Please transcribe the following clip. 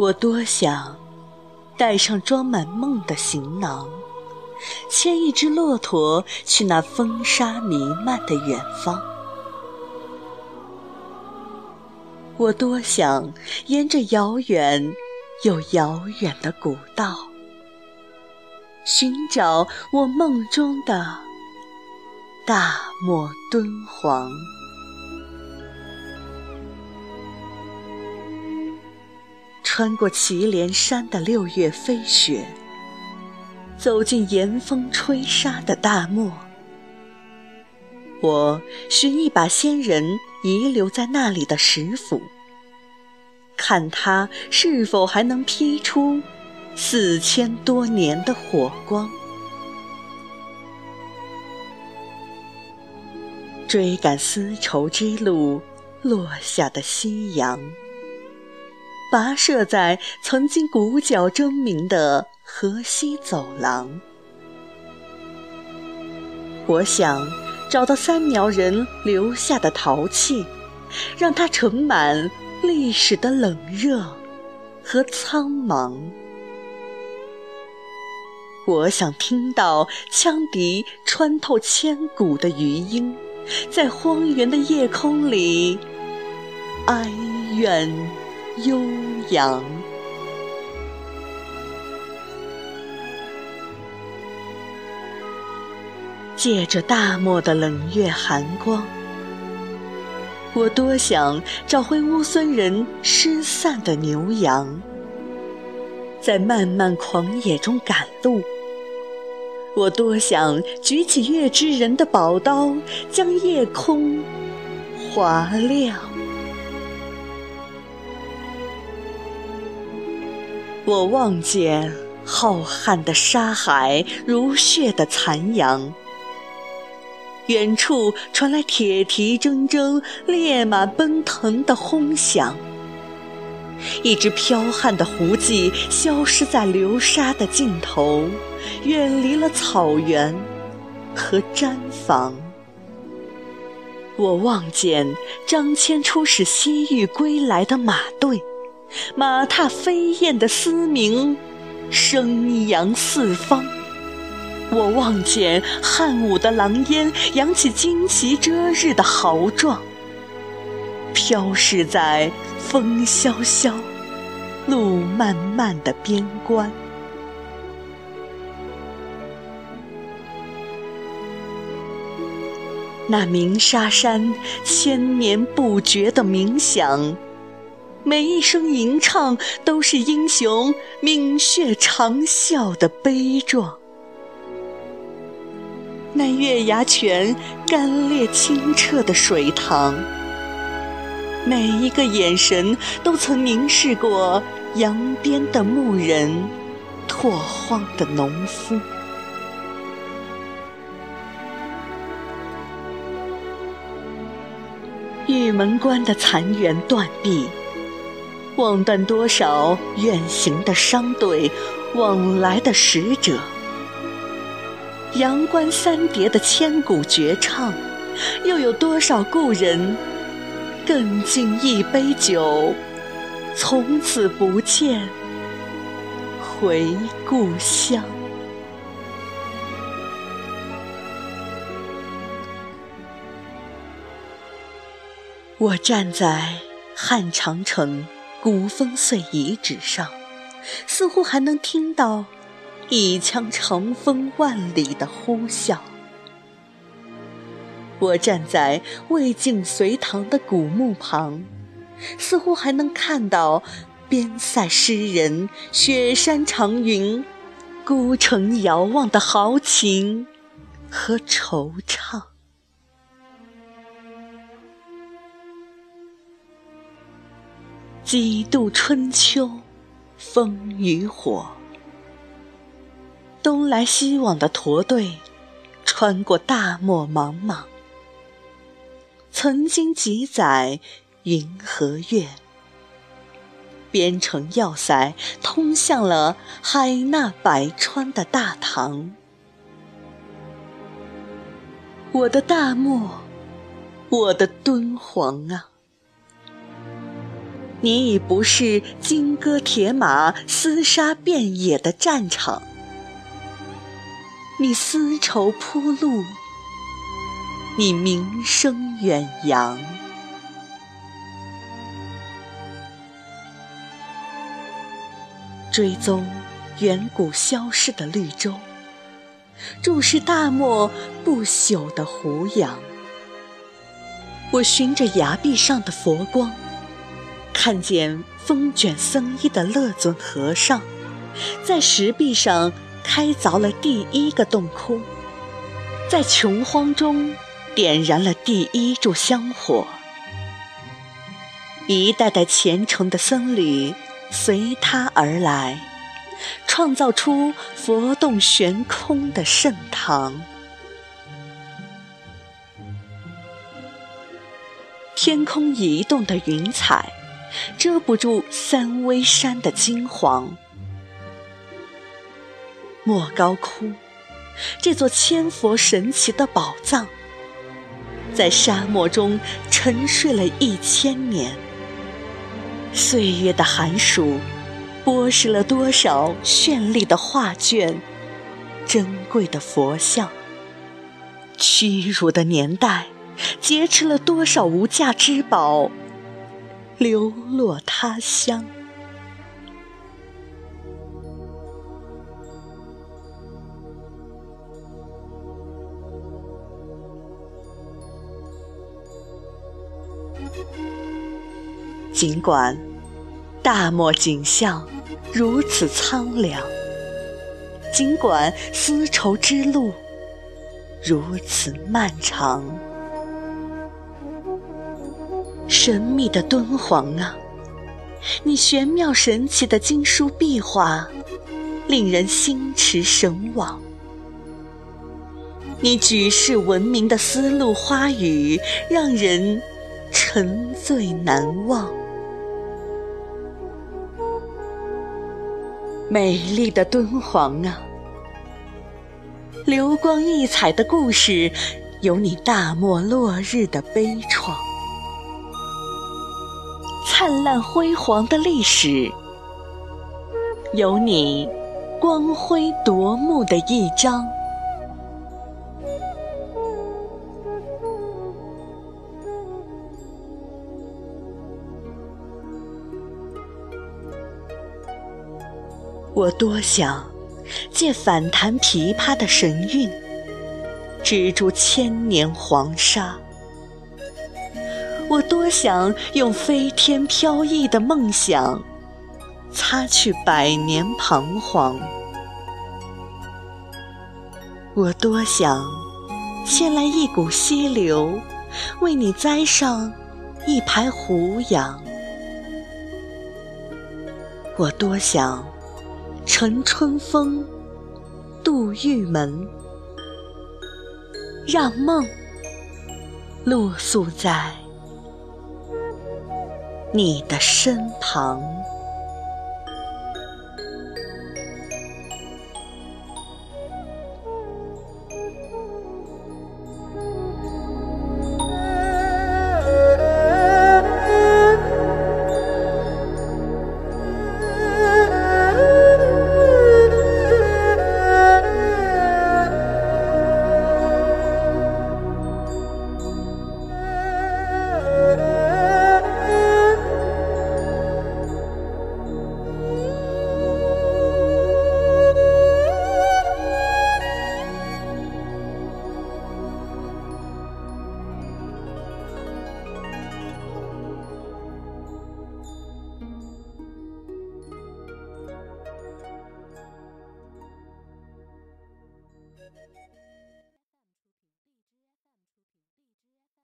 我多想带上装满梦的行囊，牵一只骆驼去那风沙弥漫的远方。我多想沿着遥远又遥远的古道，寻找我梦中的大漠敦煌。穿过祁连山的六月飞雪，走进严风吹沙的大漠。我寻一把先人遗留在那里的石斧，看它是否还能劈出四千多年的火光。追赶丝绸之路落下的夕阳。跋涉在曾经鼓角争鸣的河西走廊，我想找到三苗人留下的陶器，让它盛满历史的冷热和苍茫。我想听到羌笛穿透千古的余音，在荒原的夜空里哀怨。悠扬，借着大漠的冷月寒光，我多想找回乌孙人失散的牛羊，在漫漫狂野中赶路。我多想举起月之人的宝刀，将夜空划亮。我望见浩瀚的沙海如血的残阳，远处传来铁蹄铮铮、烈马奔腾的轰响。一只剽悍的胡骑消失在流沙的尽头，远离了草原和毡房。我望见张骞出使西域归来的马队。马踏飞燕的嘶鸣，声扬四方。我望见汉武的狼烟扬起旌旗遮日的豪壮，飘逝在风萧萧、路漫漫的边关。那鸣沙山千年不绝的鸣响。每一声吟唱，都是英雄泯血长啸的悲壮。那月牙泉干裂清澈的水塘，每一个眼神都曾凝视过扬鞭的牧人，拓荒的农夫。玉门关的残垣断壁。望断多少远行的商队，往来的使者。阳关三叠的千古绝唱，又有多少故人，更尽一杯酒，从此不见回故乡。我站在汉长城。古风碎遗址上，似乎还能听到一腔长风万里的呼啸。我站在魏晋隋唐的古墓旁，似乎还能看到边塞诗人雪山长云、孤城遥望的豪情和惆怅。几度春秋，风与火。东来西往的驼队，穿过大漠茫茫。曾经几载云和月，编成要塞，通向了海纳百川的大唐。我的大漠，我的敦煌啊！你已不是金戈铁马、厮杀遍野的战场，你丝绸铺路，你名声远扬。追踪远古消失的绿洲，注视大漠不朽的胡杨。我寻着崖壁上的佛光。看见风卷僧衣的乐尊和尚，在石壁上开凿了第一个洞窟，在穷荒中点燃了第一炷香火。一代代虔诚的僧侣随他而来，创造出佛洞悬空的圣堂。天空移动的云彩。遮不住三危山的金黄。莫高窟，这座千佛神奇的宝藏，在沙漠中沉睡了一千年。岁月的寒暑，剥蚀了多少绚丽的画卷、珍贵的佛像；屈辱的年代，劫持了多少无价之宝。流落他乡。尽管大漠景象如此苍凉，尽管丝绸之路如此漫长。神秘的敦煌啊，你玄妙神奇的经书壁画，令人心驰神往；你举世闻名的丝路花语，让人沉醉难忘。美丽的敦煌啊，流光溢彩的故事，有你大漠落日的悲怆。烂辉煌的历史，有你光辉夺目的一章。我多想借反弹琵琶的神韵，止住千年黄沙。我多想用飞天飘逸的梦想，擦去百年彷徨。我多想牵来一股溪流，为你栽上一排胡杨。我多想乘春风渡玉门，让梦露宿在。你的身旁。